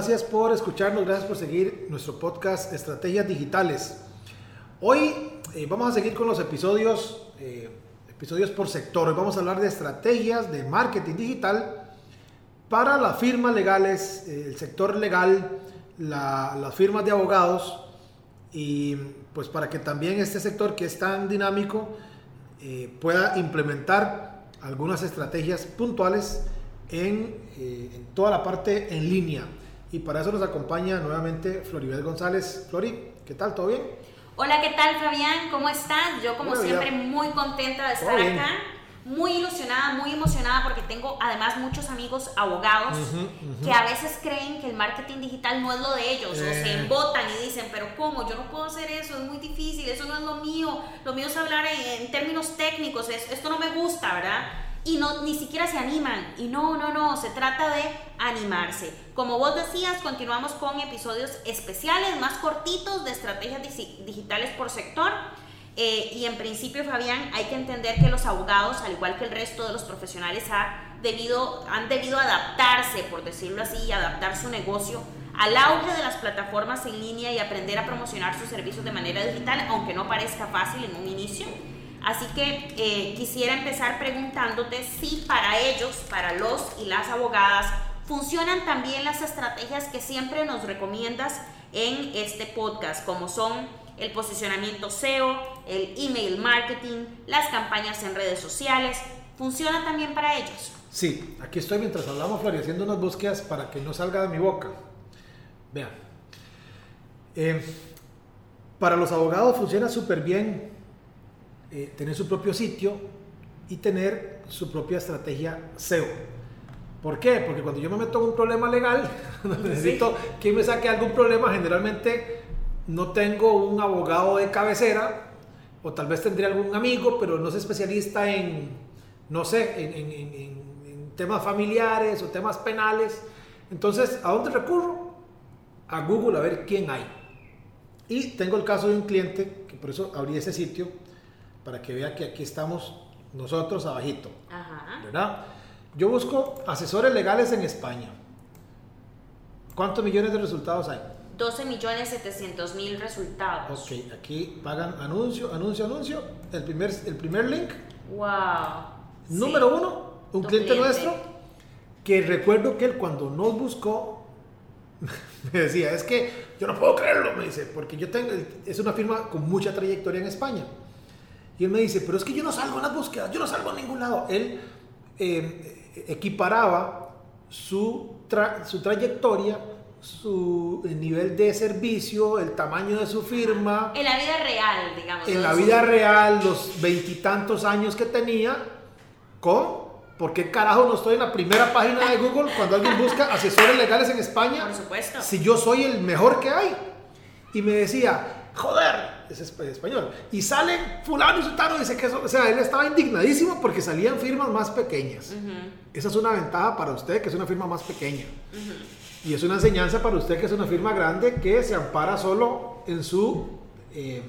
Gracias por escucharnos, gracias por seguir nuestro podcast Estrategias Digitales. Hoy eh, vamos a seguir con los episodios, eh, episodios por sector. Hoy vamos a hablar de estrategias de marketing digital para las firmas legales, eh, el sector legal, la- las firmas de abogados y pues para que también este sector que es tan dinámico pueda implementar algunas estrategias puntuales en, en toda la parte en línea. Y para eso nos acompaña nuevamente Floribel González. Flori, ¿qué tal? ¿Todo bien? Hola, ¿qué tal Fabián? ¿Cómo estás? Yo como siempre bien. muy contenta de estar acá, muy ilusionada, muy emocionada porque tengo además muchos amigos abogados Ujú, ujú. que a veces creen que el marketing digital no es lo de ellos o Eh. se embotan y dicen, pero ¿cómo? Yo no puedo hacer eso, es muy difícil, eso no es lo mío, lo mío es hablar en, en términos técnicos, es- esto no me gusta, ¿verdad? Y no, ni siquiera se animan. Y no, no, no, se trata de animarse. Como vos decías, continuamos con episodios especiales, más cortitos, de estrategias digi- digitales por sector. Eh, y en principio, Fabián, hay que entender que los abogados, al igual que el resto de los profesionales, ha debido, han debido adaptarse, por decirlo así, y adaptar su negocio al auge de las plataformas en línea y aprender a promocionar sus servicios de manera digital, aunque no parezca fácil en un inicio. Así que eh, quisiera empezar preguntándote si para ellos, para los y las abogadas, funcionan también las estrategias que siempre nos recomiendas en este podcast, como son el posicionamiento SEO, el email marketing, las campañas en redes sociales. ¿Funciona también para ellos? Sí, aquí estoy mientras hablamos, Flori, haciendo unas búsquedas para que no salga de mi boca. Vean. Eh, para los abogados funciona súper bien eh, tener su propio sitio y tener su propia estrategia SEO. ¿Por qué? Porque cuando yo me meto en un problema legal, necesito que me saque algún problema, generalmente no tengo un abogado de cabecera, o tal vez tendría algún amigo, pero no es especialista en, no sé, en- en- en- en temas familiares o temas penales. Entonces, ¿a dónde recurro? A Google a ver quién hay. Y tengo el caso de un cliente, que por eso abrí ese sitio, para que vea que aquí estamos nosotros abajito. Ajá. ¿verdad? Yo busco asesores legales en España. ¿Cuántos millones de resultados hay? 12 millones 700 mil resultados. Ok, aquí pagan anuncio, anuncio, anuncio. El primer, el primer link, Wow. número Sí. uno, un cliente, cliente. nuestro, que recuerdo que él cuando nos buscó, me decía, es que yo no puedo creerlo, me dice, porque yo tengo, es una firma con mucha trayectoria en España. Y él me dice, pero es que yo no salgo en las búsquedas, yo no salgo a ningún lado. Él eh, equiparaba su, tra- su trayectoria, su nivel de servicio, el tamaño de su firma, En la vida real, digamos. en la vida real, los veintitantos años que tenía, con ¿por qué carajo no estoy en la primera página de Google cuando alguien busca asesores legales en España? Por supuesto. Si yo soy el mejor que hay. Y me decía, joder, es esp- español. Y salen fulano y sutano, dice que eso, o sea, él estaba indignadísimo porque salían firmas más pequeñas. Esa es una ventaja para usted, que es una firma más pequeña. Y es una enseñanza para usted, que es una firma grande, que se ampara solo en su eh,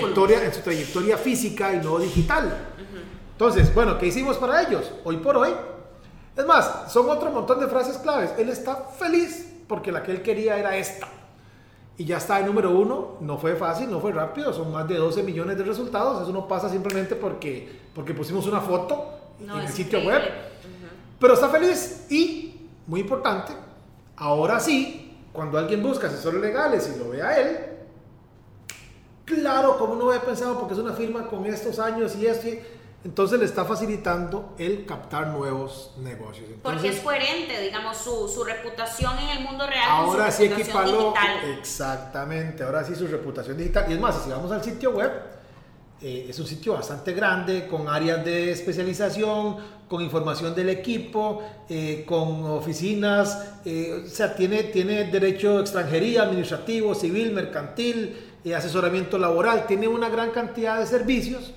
trayectoria, en su trayectoria física y no digital. Entonces, bueno, ¿qué hicimos para ellos? Hoy por hoy. Es más, son otro montón de frases claves. Él está feliz porque la que él quería era esta. Y ya está en número uno. No fue fácil, no fue rápido. Son más de 12 millones de resultados. Eso no pasa simplemente porque, porque pusimos una foto No, en el sitio increíble. web. Pero está feliz y, muy importante, ahora sí, cuando alguien busca asesores legales y lo ve a él, claro, como no había pensado, porque es una firma con estos años y esto, y- entonces le está facilitando el captar nuevos negocios. Porque es coherente, digamos, su, su reputación en el mundo real con ahora su sí exactamente, ahora sí su reputación digital. Y es más, si vamos al sitio web, Eh, es un sitio bastante grande, con áreas de especialización, con información del equipo, eh, con oficinas, eh, o sea, tiene, tiene derecho de extranjería, administrativo, civil, mercantil, asesoramiento laboral, tiene una gran cantidad de servicios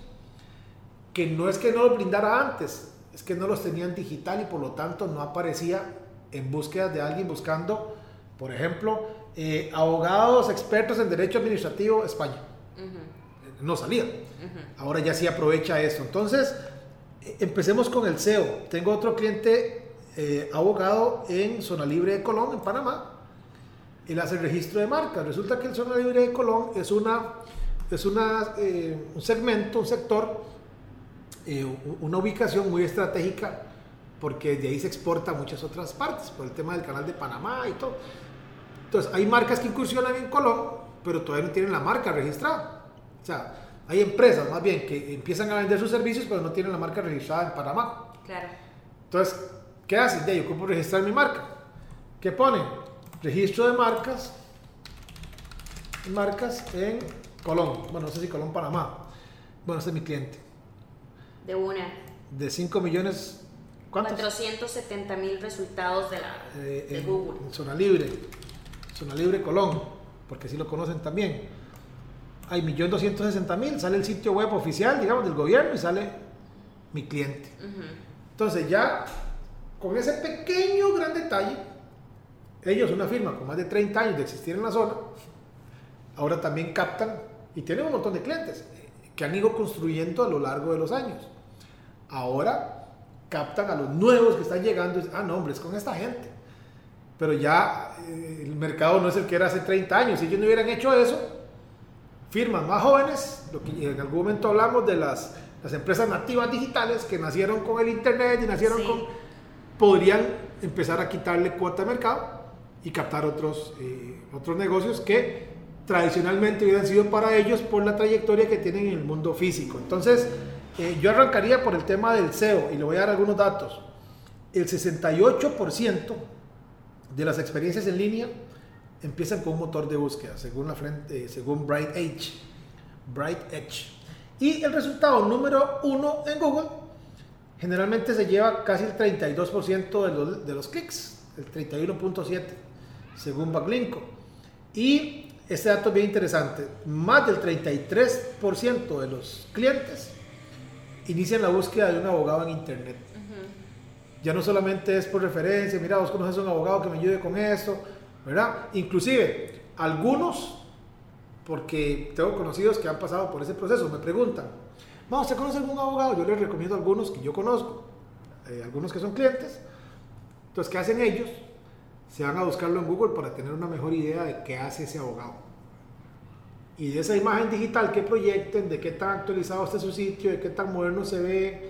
que no es que no los brindara antes, es que no los tenían digital y por lo tanto no aparecía en búsqueda de alguien buscando, por ejemplo, abogados expertos en derecho administrativo España. No salía. Ahora ya sí aprovecha eso. Entonces, eh, empecemos con el SEO. Tengo otro cliente eh, abogado en Zona Libre de Colón, en Panamá. Él hace el registro de marcas. Resulta que el Zona Libre de Colón es, una, es una, eh, un segmento, un sector, una ubicación muy estratégica porque de ahí se exporta a muchas otras partes, por el tema del canal de Panamá y todo. Entonces, hay marcas que incursionan en Colón, pero todavía no tienen la marca registrada. O sea, hay empresas más bien que empiezan a vender sus servicios, pero no tienen la marca registrada en Panamá. Claro. Entonces, ¿qué hacen? Ya, yo ocupo registrar mi marca. ¿Qué ponen? Registro de marcas. Marcas en Colón. Bueno, no sé si Colón, Panamá. Bueno, ese es mi cliente. De una. De 5 millones. ¿Cuántos? 470 mil resultados de, la, eh, de Google. En zona libre. Zona libre Colón. Porque así lo conocen también hay 1.260.000, sale el sitio web oficial, digamos, del gobierno y sale mi cliente. Entonces ya, con ese pequeño gran detalle, ellos, una firma con más de 30 años de existir en la zona, ahora también captan y tienen un montón de clientes que han ido construyendo a lo largo de los años. Ahora captan a los nuevos que están llegando y dicen, ah, no, hombre, es con esta gente. Pero ya eh, el mercado no es el que era hace 30 años. Si ellos no hubieran hecho eso, firmas más jóvenes, lo que en algún momento hablamos de las, las empresas nativas digitales que nacieron con el Internet y nacieron con, podrían empezar a quitarle cuota de mercado y captar otros, eh, otros negocios que tradicionalmente hubieran sido para ellos por la trayectoria que tienen en el mundo físico. Entonces, eh, yo arrancaría por el tema del SEO y le voy a dar algunos datos. El 68% de las experiencias en línea empiezan con un motor de búsqueda, según, la frente, según Bright Edge. Bright Edge. Y el resultado número uno en Google generalmente se lleva casi el 32% de los, de los clics, el 31.7%, según Backlinko. Y este dato es bien interesante, más del 33% de los clientes inician la búsqueda de un abogado en Internet. Ya no solamente es por referencia, mira, vos conoces a un abogado que me ayude con esto, ¿verdad? Inclusive, algunos, porque tengo conocidos que han pasado por ese proceso, me preguntan, ¿vamos ¿usted conoce algún abogado? Yo les recomiendo algunos que yo conozco, eh, algunos que son clientes. Entonces, ¿qué hacen ellos? Se van a buscarlo en Google para tener una mejor idea de qué hace ese abogado. Y de esa imagen digital que proyecten, de qué tan actualizado está su sitio, de qué tan moderno se ve,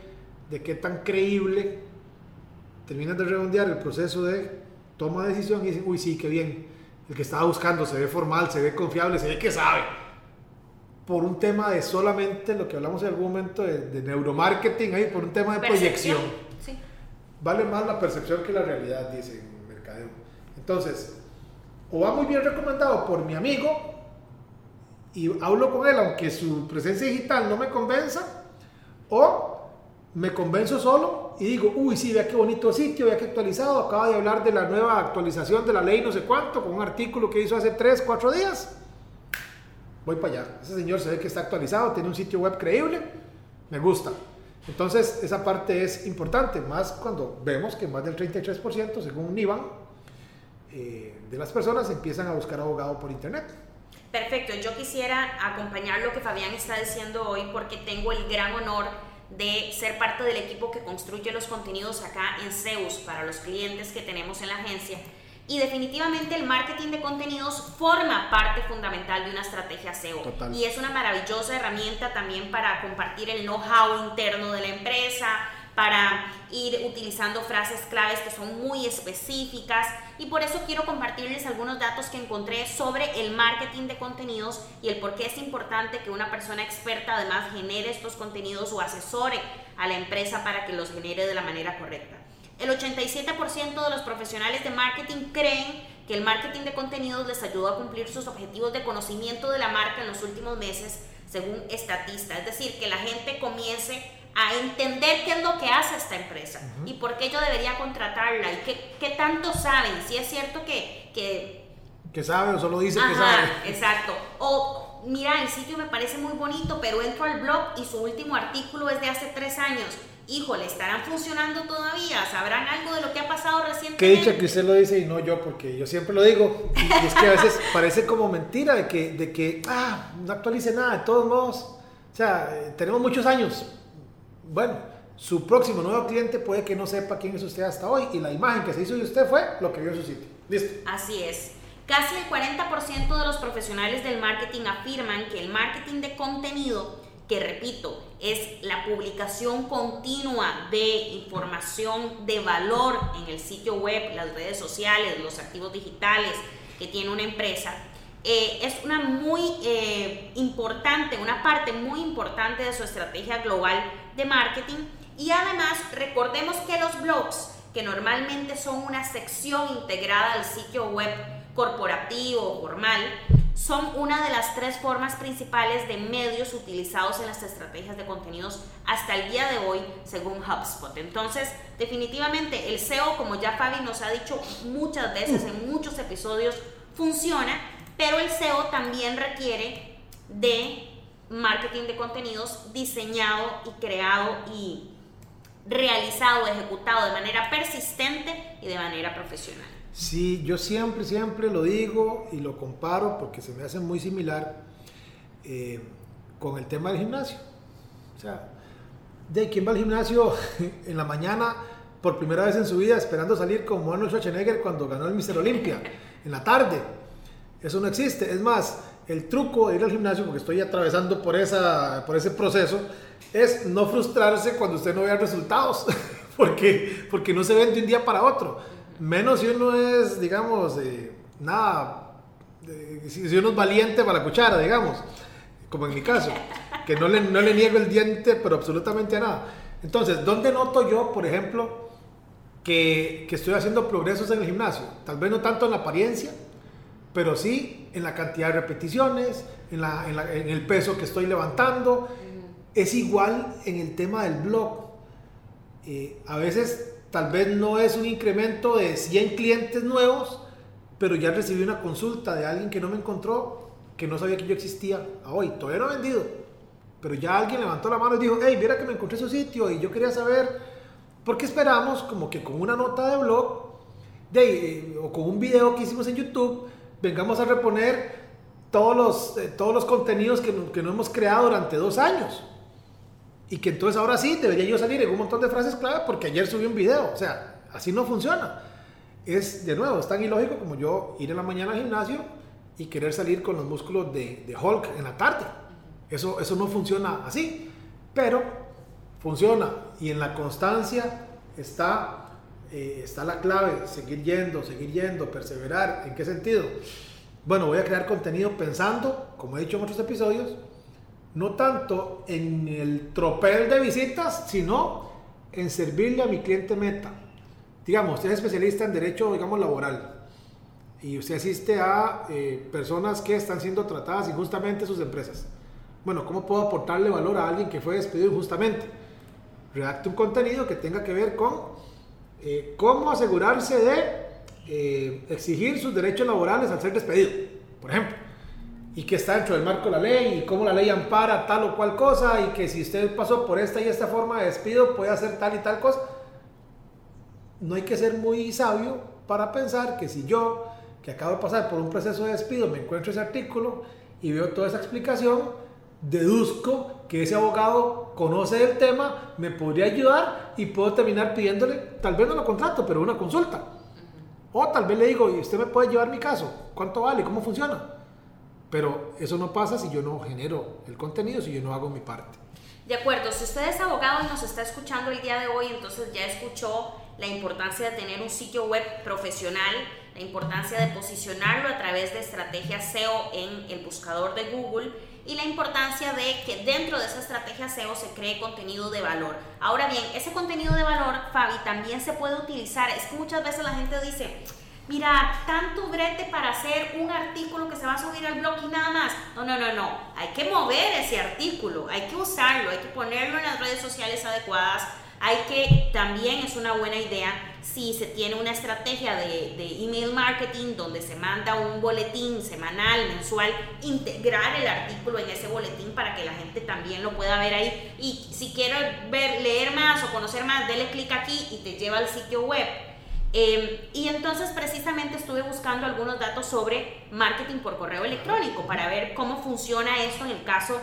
de qué tan creíble, terminan de redondear el proceso de toma decisión y dicen, uy, sí, qué bien. El que estaba buscando se ve formal, se ve confiable, se ve que sabe. Por un tema de solamente lo que hablamos en algún momento de, neuromarketing, ahí, por un tema de proyección. Vale más la percepción que la realidad, dice en mercadeo. Entonces, o va muy bien recomendado por mi amigo y hablo con él, aunque su presencia digital no me convenza, o me convenzo solo y digo, uy, sí, vea qué bonito sitio, vea qué actualizado, acaba de hablar de la nueva actualización de la ley no sé cuánto, con un artículo que hizo hace 3, 4 días. Voy para allá. Ese señor se ve que está actualizado, tiene un sitio web creíble, me gusta. Entonces, esa parte es importante, más cuando vemos que más del 33%, según Nivan, eh, de las personas empiezan a buscar abogado por internet. Perfecto, yo quisiera acompañar lo que Fabián está diciendo hoy porque tengo el gran honor de ser parte del equipo que construye los contenidos acá en Zeus para los clientes que tenemos en la agencia. Y definitivamente el marketing de contenidos forma parte fundamental de una estrategia SEO. Y es una maravillosa herramienta también para compartir el know-how interno de la empresa, para ir utilizando frases claves que son muy específicas y por eso quiero compartirles algunos datos que encontré sobre el marketing de contenidos y el por qué es importante que una persona experta además genere estos contenidos o asesore a la empresa para que los genere de la manera correcta. El 87% de los profesionales de marketing creen que el marketing de contenidos les ayuda a cumplir sus objetivos de conocimiento de la marca en los últimos meses según Estatista. Es decir, que la gente comience a entender qué es lo que hace esta empresa y por qué yo debería contratarla y qué, qué tanto saben. Si es cierto que... Que, que sabe o solo dice que sabe. Exacto. O mira, el sitio me parece muy bonito, pero entro al blog y su último artículo es de hace tres años híjole, ¿estarán funcionando todavía? ¿Sabrán algo de lo que ha pasado recientemente? Qué dicha que usted lo dice y no yo, porque yo siempre lo digo. Y es que a veces parece como mentira de que, de que, ah, no actualice nada, de todos modos. O sea, eh, tenemos muchos años. Bueno, su próximo nuevo cliente puede que no sepa quién es usted hasta hoy y la imagen que se hizo de usted fue lo que vio en su sitio. Listo. Así es. Casi el 40% de los profesionales del marketing afirman que el marketing de contenido que repito, es la publicación continua de información de valor en el sitio web, las redes sociales, los activos digitales que tiene una empresa, eh, es una muy eh, importante, una parte muy importante de su estrategia global de marketing. Y además, recordemos que los blogs, que normalmente son una sección integrada del sitio web corporativo o formal, son una de las tres formas principales de medios utilizados en las estrategias de contenidos hasta el día de hoy, según HubSpot. Entonces, definitivamente el SEO, como ya Fabi nos ha dicho muchas veces en muchos episodios, funciona, pero el SEO también requiere de marketing de contenidos diseñado y creado y realizado, ejecutado de manera persistente y de manera profesional. Sí, yo siempre, siempre lo digo y lo comparo porque se me hace muy similar eh, con el tema del gimnasio. O sea, de quién va al gimnasio en la mañana por primera vez en su vida esperando salir como Arnold Schwarzenegger cuando ganó el Mister Olympia, en la tarde. Eso no existe. Es más, el truco de ir al gimnasio, porque estoy atravesando por, esa, por ese proceso, es no frustrarse cuando usted no vea resultados, porque, porque no se ven de un día para otro. Menos si uno es, digamos, nada, si uno es valiente para la cuchara, digamos, como en mi caso, que no le, no le niego el diente, pero absolutamente a nada. Entonces, ¿dónde noto yo, por ejemplo, que, que estoy haciendo progresos en el gimnasio? Tal vez no tanto en la apariencia, pero sí en la cantidad de repeticiones, en, la, en, la, en, el peso que estoy levantando. Es igual en el tema del blog. Eh, a veces Tal vez no es un incremento de 100 clientes nuevos, pero ya recibí una consulta de alguien que no me encontró, que no sabía que yo existía hoy. Todavía no he vendido, pero ya alguien levantó la mano y dijo, hey, mira que me encontré su sitio y yo quería saber, porque esperamos como que con una nota de blog de, eh, o con un video que hicimos en YouTube, vengamos a reponer todos los, eh, todos los contenidos que, que no hemos creado durante dos años. Y que entonces ahora sí debería yo salir en un montón de frases clave porque ayer subí un video. O sea, así no funciona. Es, de nuevo, es tan ilógico como yo ir en la mañana al gimnasio y querer salir con los músculos de, de Hulk en la tarde. Eso, eso no funciona así. Pero funciona. Y en la constancia está, eh, está la clave. Seguir yendo, seguir yendo, perseverar. ¿En qué sentido? Bueno, voy a crear contenido pensando, como he dicho en otros episodios, no tanto en el tropel de visitas, sino en servirle a mi cliente meta. Digamos, usted es especialista en derecho, digamos, laboral y usted asiste a eh, personas que están siendo tratadas injustamente en sus empresas. Bueno, ¿cómo puedo aportarle valor a alguien que fue despedido injustamente? Redacte un contenido que tenga que ver con eh, cómo asegurarse de eh, exigir sus derechos laborales al ser despedido, por ejemplo y que está dentro del marco de la ley y cómo la ley ampara tal o cual cosa y que si usted pasó por esta y esta forma de despido puede hacer tal y tal cosa. No hay que ser muy sabio para pensar que si yo, que acabo de pasar por un proceso de despido, me encuentro ese artículo y veo toda esa explicación, deduzco que ese abogado conoce el tema, me podría ayudar y puedo terminar pidiéndole, tal vez no lo contrato, pero una consulta. O tal vez le digo, ¿y usted me puede llevar mi caso? ¿Cuánto vale? ¿Cómo funciona? Pero eso no pasa si yo no genero el contenido, si yo no hago mi parte. De acuerdo, si usted es abogado y nos está escuchando el día de hoy, entonces ya escuchó la importancia de tener un sitio web profesional, la importancia de posicionarlo a través de estrategias SEO en el buscador de Google y la importancia de que dentro de esa estrategia SEO se cree contenido de valor. Ahora bien, ese contenido de valor, Fabi, también se puede utilizar. Es que muchas veces la gente dice, mira, tanto brete para hacer un artículo que se va a subir al blog y nada más. No, no, no, no. Hay que mover ese artículo, hay que usarlo, hay que ponerlo en las redes sociales adecuadas. Hay que, también es una buena idea, si se tiene una estrategia de, email marketing donde se manda un boletín semanal, mensual, integrar el artículo en ese boletín para que la gente también lo pueda ver ahí. Y si quiere ver, leer más o conocer más, dele clic aquí y te lleva al sitio web Em, y entonces precisamente estuve buscando algunos datos sobre marketing por correo electrónico para ver cómo funciona esto en el caso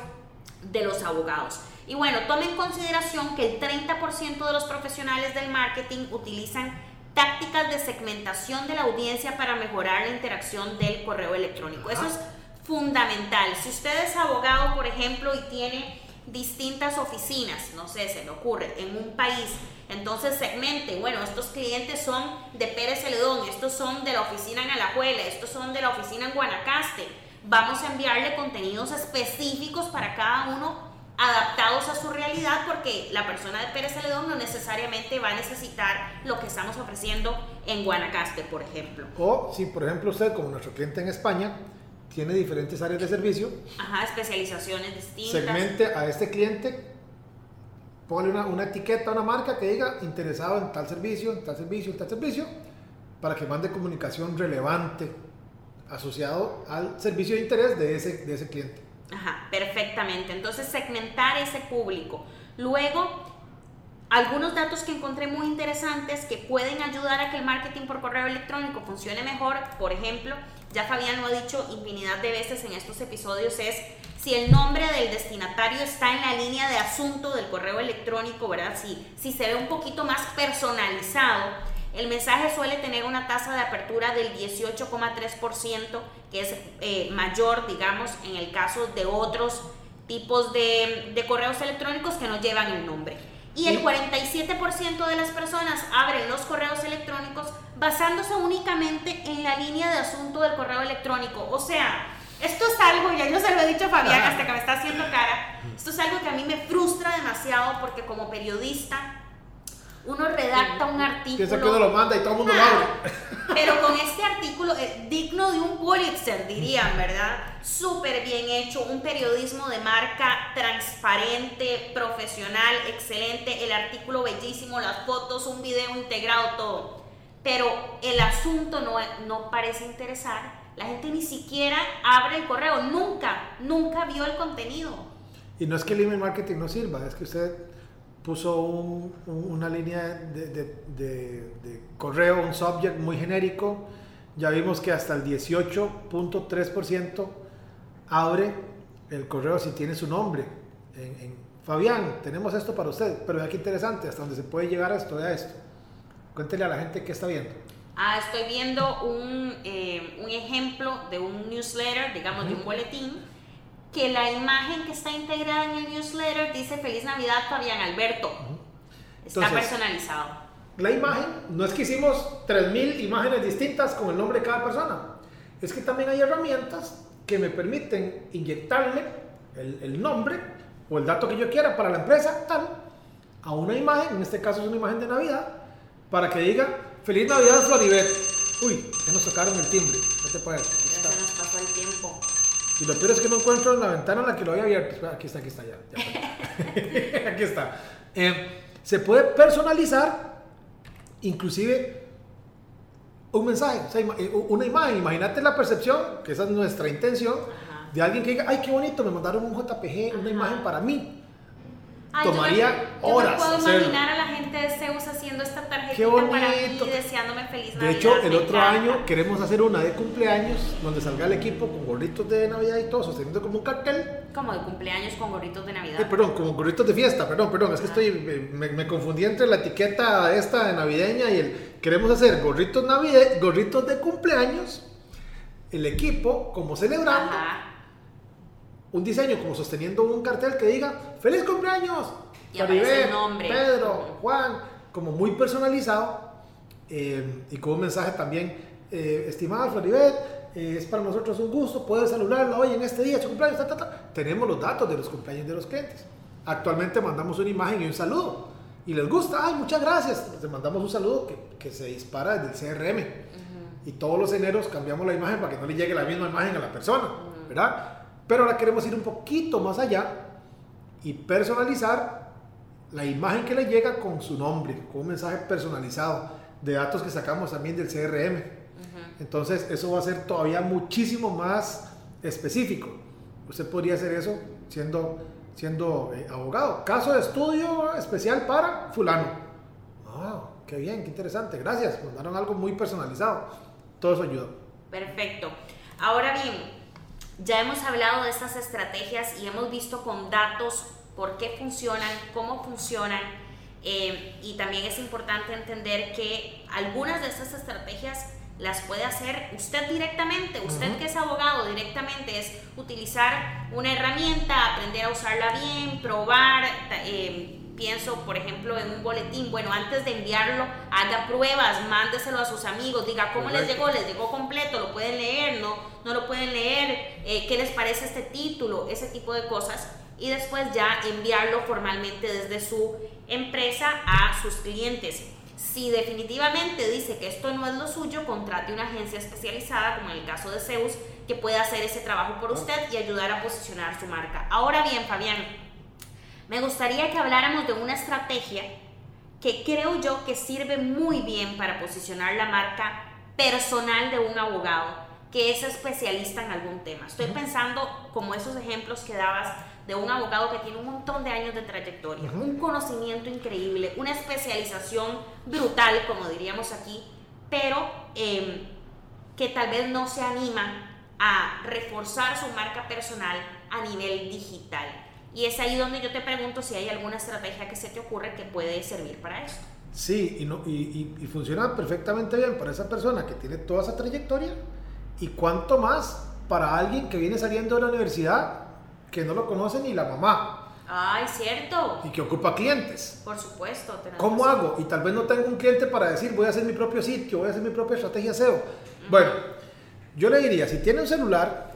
de los abogados. Y bueno, tome en consideración que el 30% de los profesionales del marketing utilizan tácticas de segmentación de la audiencia para mejorar la interacción del correo electrónico. Eso es fundamental. Si usted es abogado, por ejemplo, y tiene distintas oficinas, no sé, se me ocurre, en un país, entonces segmente, bueno, estos clientes son de Pérez Celedón, estos son de la oficina en Alajuela, estos son de la oficina en Guanacaste. Vamos a enviarle contenidos específicos para cada uno adaptados a su realidad porque la persona de Pérez Celedón no necesariamente va a necesitar lo que estamos ofreciendo en Guanacaste, por ejemplo. O si, por ejemplo, usted como nuestro cliente en España tiene diferentes áreas de servicio. Ajá, especializaciones distintas. Segmente a este cliente Ponle una, una etiqueta, una marca que diga interesado en tal servicio, en tal servicio, en tal servicio, para que mande comunicación relevante asociado al servicio de interés de ese, de ese cliente. Ajá, perfectamente. Entonces, segmentar ese público. Luego, algunos datos que encontré muy interesantes que pueden ayudar a que el marketing por correo electrónico funcione mejor. Por ejemplo, ya Fabián lo ha dicho infinidad de veces en estos episodios, es si el nombre del destinatario está en la línea de asunto del correo electrónico, ¿verdad? Si, si se ve un poquito más personalizado, el mensaje suele tener una tasa de apertura del 18,3%, que es eh, mayor, digamos, en el caso de otros tipos de, de correos electrónicos que no llevan el nombre. Y el 47% de las personas abren los correos electrónicos basándose únicamente en la línea de asunto del correo electrónico. O sea, esto es algo, ya yo se lo he dicho a Fabián hasta que me está haciendo cara, esto es algo que a mí me frustra demasiado porque como periodista uno redacta un artículo. Piensa que uno lo manda y todo el mundo lo abre. Pero con este artículo, eh, digno de un Pulitzer, dirían, ¿verdad? Súper bien hecho, un periodismo de marca transparente, profesional, excelente, el artículo bellísimo, las fotos, un video integrado, todo. Pero el asunto no, no parece interesar la gente ni siquiera abre el correo, nunca, nunca vio el contenido. Y no es que el email marketing no sirva, es que usted puso una línea de, correo, un subject muy genérico. Ya vimos que hasta el 18.3% abre el correo si tiene su nombre. En, Fabián, tenemos esto para usted, pero vea qué interesante, hasta donde se puede llegar a esto, a esto. Cuéntele a la gente qué está viendo. Ah, estoy viendo un, eh, un, ejemplo de un newsletter, digamos, de un boletín, que la imagen que está integrada en el newsletter dice Feliz Navidad Fabián Alberto. Está personalizado. La imagen, no es que hicimos 3.000 imágenes distintas con el nombre de cada persona, es que también hay herramientas que me permiten inyectarle el, el nombre o el dato que yo quiera para la empresa, tal, a una imagen, en este caso es una imagen de Navidad, para que diga Feliz Navidad, Floribet. Uy, ya nos tocaron el timbre. ¿Qué te Ya se nos pasó el tiempo. Y lo peor es que no encuentro en la ventana en la que lo había abierto. Aquí está, aquí está, ya. aquí está. Eh, se puede personalizar, inclusive un mensaje, eh, una imagen. Imagínate la percepción, que esa es nuestra intención, de alguien que diga, ay, qué bonito, me mandaron un JPG, una imagen para mí tomaría horas. Yo me puedo imaginar a la gente de Zeus haciendo esta tarjetita para mí, deseándome feliz Navidad. De hecho, el otro año queremos hacer una de cumpleaños donde salga el equipo con gorritos de Navidad y todo, sosteniendo como un cartel. Como de cumpleaños con gorritos de Navidad. Eh, perdón, como gorritos de fiesta, perdón, perdón, es que estoy, me, confundí entre la etiqueta esta de navideña y el, queremos hacer gorritos, navide, gorritos de cumpleaños, el equipo como celebrando. Ajá un diseño como sosteniendo un cartel que diga ¡Feliz cumpleaños! Y el nombre. Pedro, Juan, como muy personalizado eh, y con un mensaje también, eh, estimada Floribet, eh, es para nosotros un gusto poder saludarla hoy en este día, su cumpleaños, tenemos los datos de los cumpleaños de los clientes. Actualmente mandamos una imagen y un saludo. Y les gusta, ay, muchas gracias. Les mandamos un saludo que, que se dispara desde el CRM. y todos los eneros cambiamos la imagen para que no le llegue la misma imagen a la persona, ¿verdad? Pero ahora queremos ir un poquito más allá y personalizar la imagen que le llega con su nombre, con un mensaje personalizado de datos que sacamos también del CRM. Entonces eso va a ser todavía muchísimo más específico. Usted podría hacer eso siendo, siendo eh, abogado. Caso de estudio especial para fulano. Ah, qué bien, qué interesante. Gracias. Mandaron algo muy personalizado. Todo eso ayuda. Perfecto. Ahora bien, ya hemos hablado de estas estrategias y hemos visto con datos por qué funcionan, cómo funcionan. Eh, y también es importante entender que algunas de estas estrategias las puede hacer usted directamente. Usted que es abogado directamente es utilizar una herramienta, aprender a usarla bien, probar. Eh, pienso, por ejemplo, en un boletín, bueno, antes de enviarlo, haga pruebas, mándeselo a sus amigos, diga cómo les llegó, les llegó completo, lo pueden leer, no, no lo pueden leer, eh, qué les parece este título, ese tipo de cosas. Y después ya enviarlo formalmente desde su empresa a sus clientes. Si definitivamente dice que esto no es lo suyo, contrate una agencia especializada, como en el caso de Zeus, que pueda hacer ese trabajo por usted y ayudar a posicionar su marca. Ahora bien, Fabián, me gustaría que habláramos de una estrategia que creo yo que sirve muy bien para posicionar la marca personal de un abogado que es especialista en algún tema. Estoy pensando como esos ejemplos que dabas de un abogado que tiene un montón de años de trayectoria, un conocimiento increíble, una especialización brutal, como diríamos aquí, pero em, que tal vez no se anima a reforzar su marca personal a nivel digital. Y es ahí donde yo te pregunto si hay alguna estrategia que se te ocurre que puede servir para eso. Sí, y, no, y, y, funciona perfectamente bien para esa persona que tiene toda esa trayectoria y cuánto más para alguien que viene saliendo de la universidad que no lo conoce ni la mamá. Ay, cierto. Y que ocupa clientes. Por supuesto. ¿Cómo hago? Y tal vez no tengo un cliente para decir voy a hacer mi propio sitio, voy a hacer mi propia estrategia SEO. Bueno, yo le diría, si tiene un celular...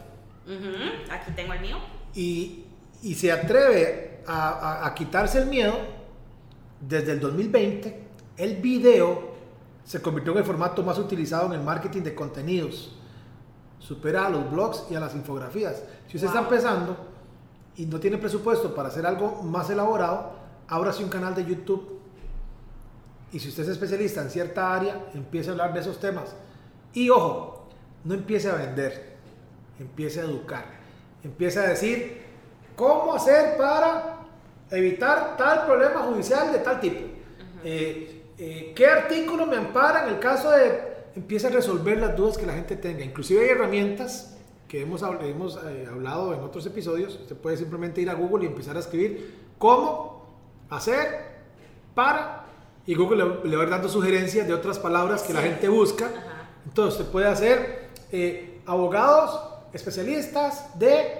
Aquí tengo el mío. Y y se atreve a, quitarse el miedo, desde el 2020, el video se convirtió en el formato más utilizado en el marketing de contenidos. Supera a los blogs y a las infografías. Si usted está empezando y no tiene presupuesto para hacer algo más elaborado, ábrase un canal de YouTube. Y si usted es especialista en cierta área, empiece a hablar de esos temas. Y ojo, no empiece a vender, empiece a educar. Empiece a decir, ¿Cómo hacer para evitar tal problema judicial de tal tipo? Eh, eh, ¿Qué artículo me ampara en el caso de empieza a resolver las dudas que la gente tenga? Inclusive hay herramientas que hemos, hemos eh, hablado en otros episodios. Usted puede simplemente ir a Google y empezar a escribir cómo hacer para y Google le, va a ir dando sugerencias de otras palabras que la gente busca. Entonces, usted puede hacer abogados especialistas de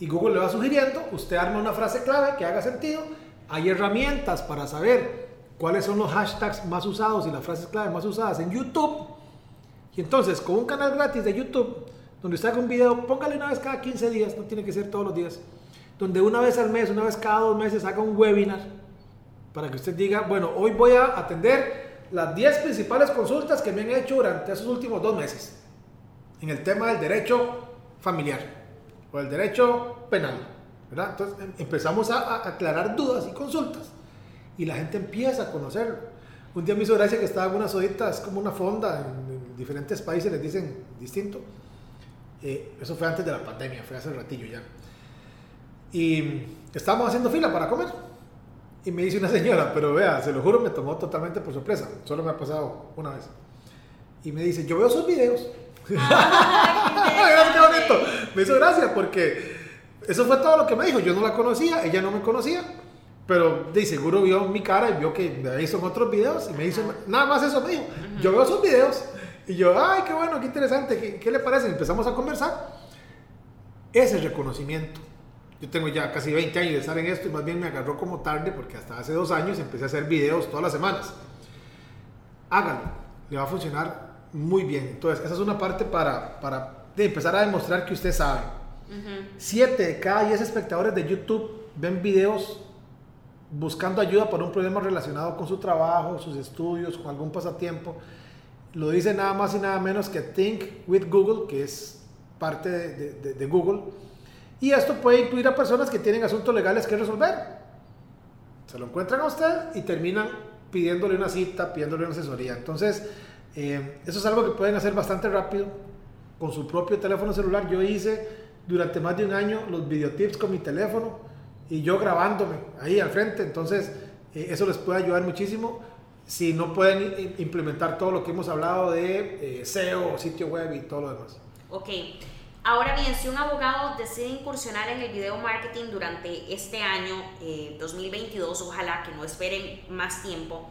y Google le va sugiriendo, usted arma una frase clave que haga sentido, hay herramientas para saber cuáles son los hashtags más usados y las frases clave más usadas en YouTube. Y entonces, con un canal gratis de YouTube, donde usted haga un video, póngale una vez cada 15 días, no tiene que ser todos los días, donde una vez al mes, una vez cada dos meses haga un webinar para que usted diga, bueno, hoy voy a atender las 10 principales consultas que me han hecho durante esos últimos dos meses en el tema del derecho familiar o el derecho penal. Entonces em, empezamos a, aclarar dudas y consultas y la gente empieza a conocerlo. Un día me hizo gracia que estaba en una sodita, es como una fonda, en, diferentes países les dicen distinto. Eh, eso fue antes de la pandemia, fue hace ratillo ya. Y estábamos haciendo fila para comer. Y me dice una señora, pero vea, se lo juro, me tomó totalmente por sorpresa. Solo me ha pasado una vez. Y me dice, yo veo sus videos. Me hizo gracia porque eso fue todo lo que me dijo. Yo no la conocía, ella no me conocía. Pero de seguro vio mi cara y vio que me hizo otros videos y me hizo nada más eso me dijo. Yo veo sus videos y yo, ay, qué bueno, qué interesante, ¿qué, qué le parece? empezamos a conversar. Ese reconocimiento. Yo tengo ya casi 20 años de estar en esto y más bien me agarró como tarde porque hasta hace dos años empecé a hacer videos todas las semanas. Hágalo, le va a funcionar muy bien. Entonces, esa es una parte para, para empezar a demostrar que usted sabe. Siete de cada diez espectadores de YouTube ven videos buscando ayuda por un problema relacionado con su trabajo, sus estudios, con algún pasatiempo. Lo dice nada más y nada menos que Think with Google, que es parte de, Google. Y esto puede incluir a personas que tienen asuntos legales que resolver. Se lo encuentran a usted y terminan pidiéndole una cita, pidiéndole una asesoría. Entonces, eh, eso es algo que pueden hacer bastante rápido con su propio teléfono celular. Yo hice durante más de un año los videotips con mi teléfono y yo grabándome ahí al frente. Entonces, eh, eso les puede ayudar muchísimo si no pueden implementar todo lo que hemos hablado de eh, SEO, sitio web y todo lo demás. Ok. Ahora bien, si un abogado decide incursionar en el video marketing durante este año 2022, eh, ojalá que no esperen más tiempo,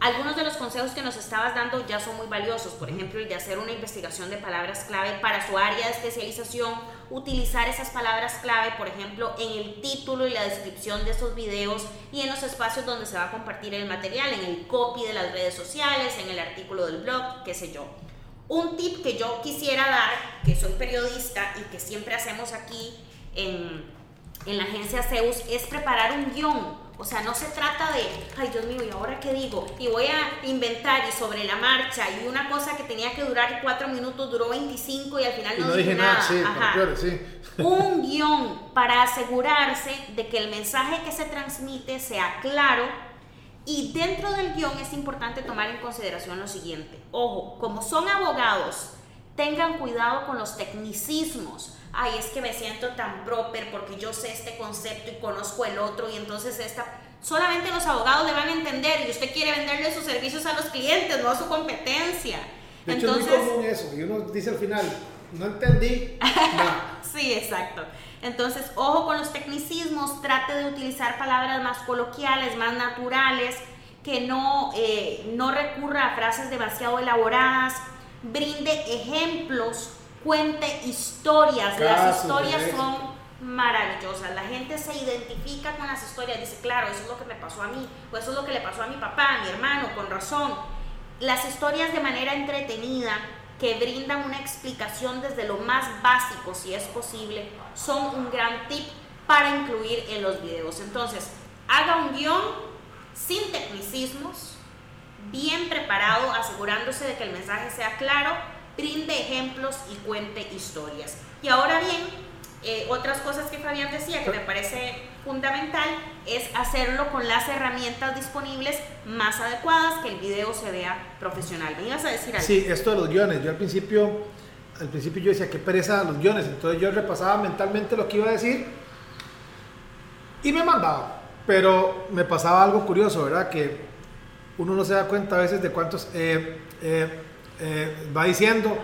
algunos de los consejos que nos estabas dando ya son muy valiosos, por ejemplo, el de hacer una investigación de palabras clave para su área de especialización, utilizar esas palabras clave, por ejemplo, en el título y la descripción de esos videos y en los espacios donde se va a compartir el material, en el copy de las redes sociales, en el artículo del blog, qué sé yo. Un tip que yo quisiera dar, que soy periodista y que siempre hacemos aquí en, en la agencia Zeus, es preparar un guion o sea, no se trata de, ay Dios mío, ¿y ahora qué digo? Y voy a inventar y sobre la marcha y una cosa que tenía que durar cuatro minutos duró 25 y al final no, dije nada. sí, Un guion para asegurarse de que el mensaje que se transmite sea claro y dentro del guion es importante tomar en consideración lo siguiente. Ojo, como son abogados, tengan cuidado con los tecnicismos ay, es que me siento tan proper porque yo sé este concepto y conozco el otro y entonces esta... Solamente los abogados le van a entender y usted quiere venderle sus servicios a los clientes, no a su competencia. De hecho, entonces, es muy común eso, y uno dice al final, no entendí. sí, exacto. Entonces, ojo con los tecnicismos, trate de utilizar palabras más coloquiales, más naturales, que no, eh, no recurra a frases demasiado elaboradas, brinde ejemplos cuente historias. las historias son maravillosas. La gente se identifica con las historias. Dice, claro, eso es lo que me pasó a mí, o eso es lo que le pasó a mi papá, a mi hermano, con razón. Las historias de manera entretenida que brindan una explicación desde lo más básico, si es posible, son un gran tip para incluir en los videos. Entonces, haga un guion sin tecnicismos, bien preparado, asegurándose de que el mensaje sea claro brinde ejemplos y cuente historias. Y ahora bien, eh, otras cosas que Fabián decía que me parece fundamental es hacerlo con las herramientas disponibles más adecuadas, que el video se vea profesional. ¿Me ibas a decir algo? Sí, esto de los guiones. Yo al principio, al principio yo decía, qué pereza los guiones. Entonces yo repasaba mentalmente lo que iba a decir y me mandaba. Pero me pasaba algo curioso, ¿verdad? Que uno no se da cuenta a veces de cuántos... Eh, eh, eh, va diciendo,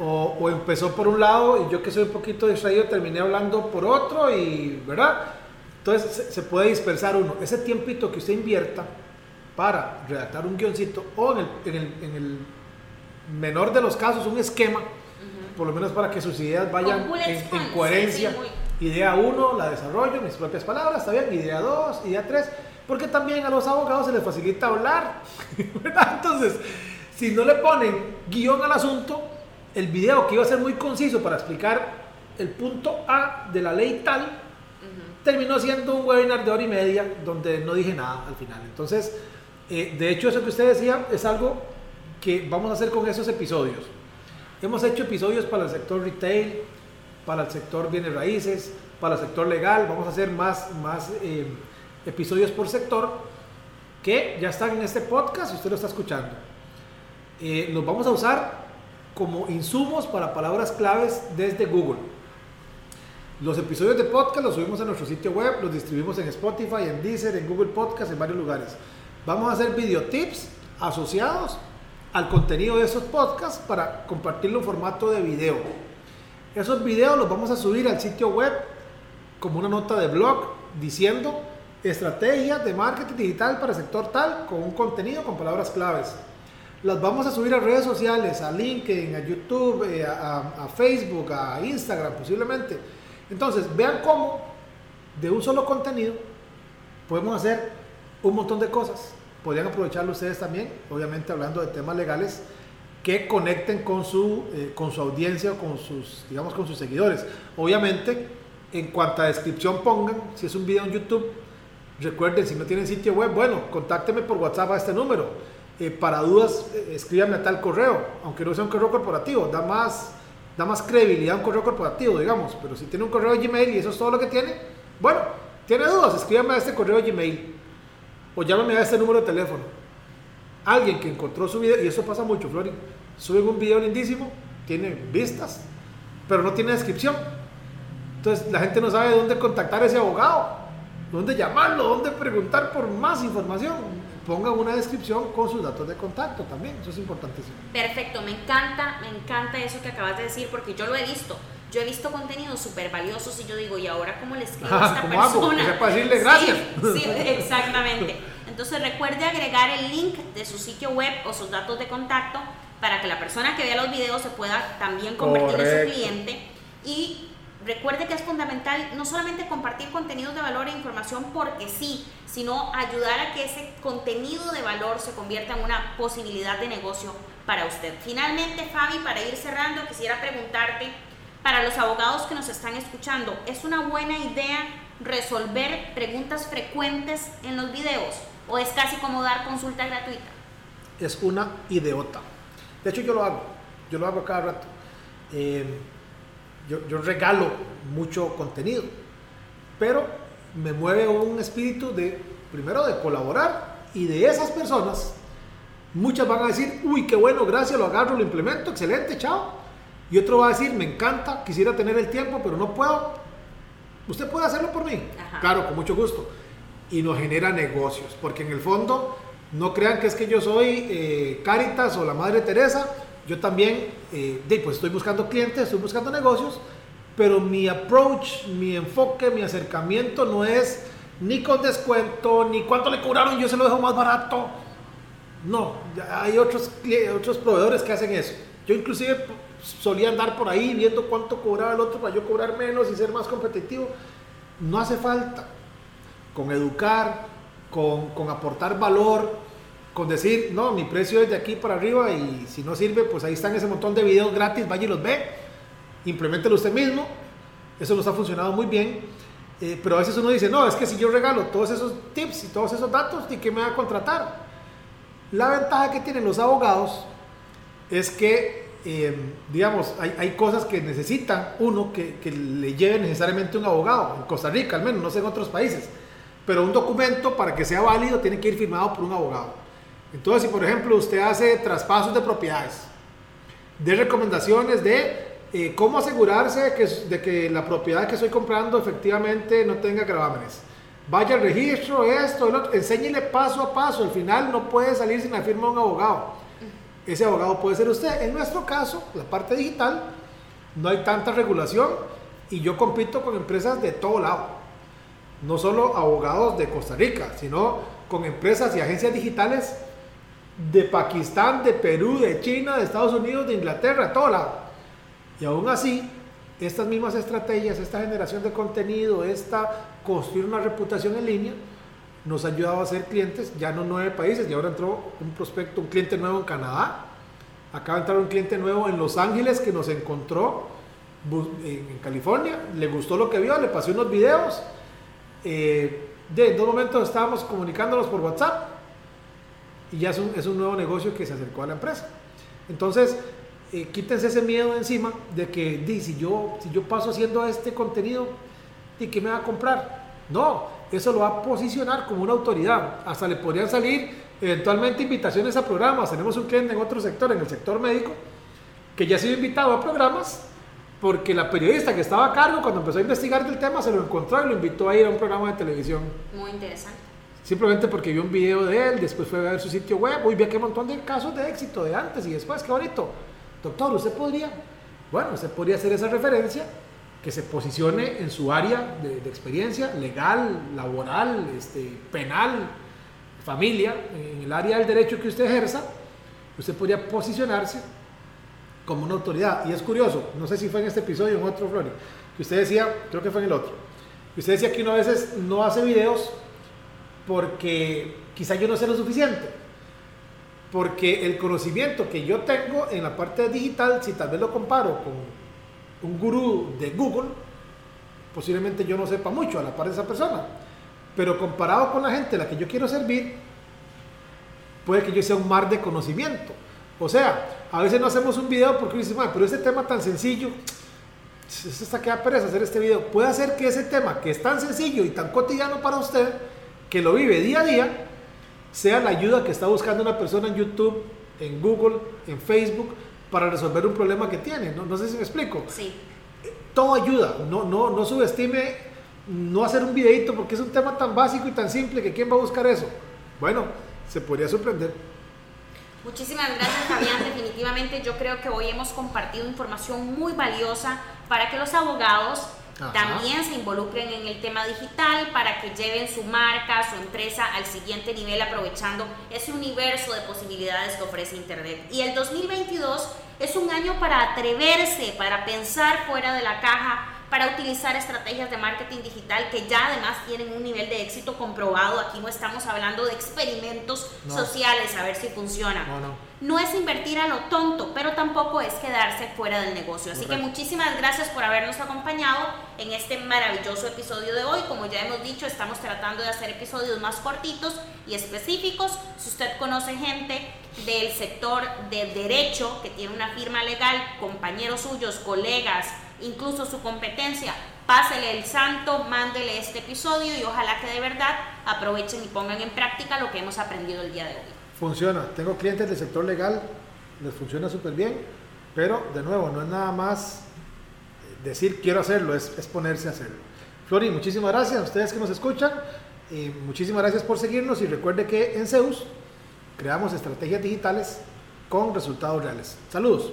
o, empezó por un lado y yo que soy un poquito distraído terminé hablando por otro y, ¿verdad? Entonces se, puede dispersar uno. Ese tiempito que usted invierta para redactar un guioncito o en el, menor de los casos un esquema, por lo menos para que sus ideas vayan en, coherencia. Idea 1, la desarrollo, mis propias palabras, está bien. Idea 2, idea 3, porque también a los abogados se les facilita hablar, ¿verdad? Entonces, si no le ponen guion al asunto, el video que iba a ser muy conciso para explicar el punto A de la ley tal, terminó siendo un webinar de hora y media donde no dije nada al final. Entonces, eh, de hecho, eso que usted decía es algo que vamos a hacer con esos episodios. Hemos hecho episodios para el sector retail, para el sector bienes raíces, para el sector legal. Vamos a hacer más, más eh, episodios por sector que ya están en este podcast y usted lo está escuchando eh, los vamos a usar como insumos para palabras claves desde Google. Los episodios de podcast los subimos a nuestro sitio web, los distribuimos en Spotify, en Deezer, en Google Podcast, en varios lugares. Vamos a hacer videotips asociados al contenido de esos podcasts para compartirlo en formato de video. Esos videos los vamos a subir al sitio web como una nota de blog diciendo estrategias de marketing digital para el sector tal con un contenido con palabras claves. Las vamos a subir a redes sociales, a LinkedIn, a YouTube, eh, a, Facebook, a Instagram posiblemente. Entonces, vean cómo de un solo contenido podemos hacer un montón de cosas. Podrían aprovecharlo ustedes también, obviamente hablando de temas legales que conecten con su, eh, con su audiencia o con sus, digamos, con sus seguidores. Obviamente, en cuanto a descripción pongan, si es un video en YouTube, recuerden, si no tienen sitio web, bueno, contáctenme por WhatsApp a este número eh, para dudas, eh, escríbame a tal correo, aunque no sea un correo corporativo, da más, da más credibilidad a un correo corporativo, digamos. Pero si tiene un correo Gmail y eso es todo lo que tiene, bueno, tiene dudas, escríbame a este correo Gmail o llámame a este número de teléfono. Alguien que encontró su video, y eso pasa mucho, Flori, suben un video lindísimo, tiene vistas, pero no tiene descripción. Entonces la gente no sabe dónde contactar a ese abogado, dónde llamarlo, dónde preguntar por más información ponga una descripción con sus datos de contacto también, eso es importantísimo. Perfecto, me encanta, me encanta eso que acabas de decir porque yo lo he visto. Yo he visto contenidos súper valiosos y yo digo, ¿y ahora cómo le escribo a esta ¿Cómo persona? Hago? para decirle gracias. Sí, sí, exactamente. Entonces recuerde agregar el link de su sitio web o sus datos de contacto para que la persona que vea los videos se pueda también convertir en su cliente y recuerde que es fundamental no solamente compartir contenidos de valor e información porque sí, sino ayudar a que ese contenido de valor se convierta en una posibilidad de negocio para usted. Finalmente, Fabi, para ir cerrando, quisiera preguntarte, para los abogados que nos están escuchando, ¿es una buena idea resolver preguntas frecuentes en los videos o es casi como dar consulta gratuita? Es una idiota. De hecho yo lo hago, yo lo hago cada rato. Eh, yo, yo regalo mucho contenido, pero me mueve un espíritu de, primero, de colaborar y de esas personas, muchas van a decir, uy, qué bueno, gracias, lo agarro, lo implemento, excelente, chao. Y otro va a decir, me encanta, quisiera tener el tiempo, pero no puedo. Usted puede hacerlo por mí. Ajá. Claro, con mucho gusto. Y nos genera negocios, porque en el fondo, no crean que es que yo soy eh, Caritas o la Madre Teresa, yo también, eh, pues estoy buscando clientes, estoy buscando negocios, pero mi approach, mi enfoque, mi acercamiento no es ni con descuento, ni cuánto le cobraron, yo se lo dejo más barato. No, hay otros, otros proveedores que hacen eso. Yo inclusive solía andar por ahí viendo cuánto cobraba el otro para yo cobrar menos y ser más competitivo. No hace falta. Con educar, con, con aportar valor, con decir, no, mi precio es de aquí para arriba y si no sirve, pues ahí están ese montón de videos gratis, vaya y los ve, implementelo usted mismo. Eso nos ha funcionado muy bien. Eh, pero a veces uno dice, no, es que si yo regalo todos esos tips y todos esos datos, ¿de qué me va a contratar? La ventaja que tienen los abogados es que, eh, digamos, hay, cosas que necesitan uno que, que le lleve necesariamente un abogado, en Costa Rica al menos, no sé en otros países, pero un documento para que sea válido tiene que ir firmado por un abogado. Entonces, si por ejemplo usted hace traspasos de propiedades, de recomendaciones de eh, cómo asegurarse de que, de que la propiedad que estoy comprando efectivamente no tenga gravámenes. Vaya al registro, esto, el otro, enséñele paso a paso. Al final no puede salir sin la firma de un abogado. Ese abogado puede ser usted. En nuestro caso, la parte digital, no hay tanta regulación y yo compito con empresas de todo lado. No solo abogados de Costa Rica, sino con empresas y agencias digitales de Pakistán, de Perú, de China, de Estados Unidos, de Inglaterra, de todo lado. Y aún así, estas mismas estrategias, esta generación de contenido, esta construir una reputación en línea, nos ha ayudado a ser clientes, ya no nueve países, y ahora entró un prospecto, un cliente nuevo en Canadá, acaba de entrar un cliente nuevo en Los Ángeles que nos encontró en California, le gustó lo que vio, le pasé unos videos, eh, de, en dos momentos estábamos comunicándonos por WhatsApp, y ya es un, es un nuevo negocio que se acercó a la empresa. Entonces, eh, quítense ese miedo encima de que di, si, yo, si yo paso haciendo este contenido, ¿y qué me va a comprar? No, eso lo va a posicionar como una autoridad. Hasta le podrían salir eventualmente invitaciones a programas. Tenemos un cliente en otro sector, en el sector médico, que ya ha sido invitado a programas porque la periodista que estaba a cargo cuando empezó a investigar del tema se lo encontró y lo invitó a ir a un programa de televisión. Muy interesante. Simplemente porque vio un video de él, después fue a ver su sitio web, uy, vi un montón de casos de éxito de antes y después, qué bonito. Doctor, usted podría, bueno, usted podría hacer esa referencia que se posicione en su área de, de experiencia legal, laboral, este, penal, familia, en el área del derecho que usted ejerza, usted podría posicionarse como una autoridad. Y es curioso, no sé si fue en este episodio o en otro, Flori, que usted decía, creo que fue en el otro, que usted decía que uno a veces no hace videos porque quizá yo no sé lo suficiente. Porque el conocimiento que yo tengo en la parte digital, si tal vez lo comparo con un gurú de Google, posiblemente yo no sepa mucho a la par de esa persona. Pero comparado con la gente a la que yo quiero servir, puede que yo sea un mar de conocimiento. O sea, a veces no hacemos un video porque dice, pero este tema tan sencillo, es hasta queda pereza hacer este video. Puede hacer que ese tema que es tan sencillo y tan cotidiano para usted, que lo vive día a día, sea la ayuda que está buscando una persona en YouTube, en Google, en Facebook, para resolver un problema que tiene. No, no sé si me explico. Sí. Todo ayuda. No, no, no subestime no hacer un videito porque es un tema tan básico y tan simple que quién va a buscar eso. Bueno, se podría sorprender. Muchísimas gracias Fabián, definitivamente yo creo que hoy hemos compartido información muy valiosa para que los abogados también se involucren en el tema digital, para que lleven su marca, su empresa al siguiente nivel aprovechando ese universo de posibilidades que ofrece Internet. Y el 2022 es un año para atreverse, para pensar fuera de la caja para utilizar estrategias de marketing digital que ya además tienen un nivel de éxito comprobado. Aquí no estamos hablando de experimentos sociales a ver si funciona. No, es invertir a lo tonto, pero tampoco es quedarse fuera del negocio. Así que muchísimas gracias por habernos acompañado en este maravilloso episodio de hoy. Como ya hemos dicho, estamos tratando de hacer episodios más cortitos y específicos. Si usted conoce gente del sector de derecho que tiene una firma legal, compañeros suyos, colegas, incluso su competencia, pásele el santo, mándele este episodio y ojalá que de verdad aprovechen y pongan en práctica lo que hemos aprendido el día de hoy. Funciona, tengo clientes del sector legal, les funciona súper bien, pero de nuevo, no es nada más decir quiero hacerlo, es, ponerse a hacerlo. Flori, muchísimas gracias a ustedes que nos escuchan, y muchísimas gracias por seguirnos y recuerde que en Zeus creamos estrategias digitales con resultados reales. Saludos.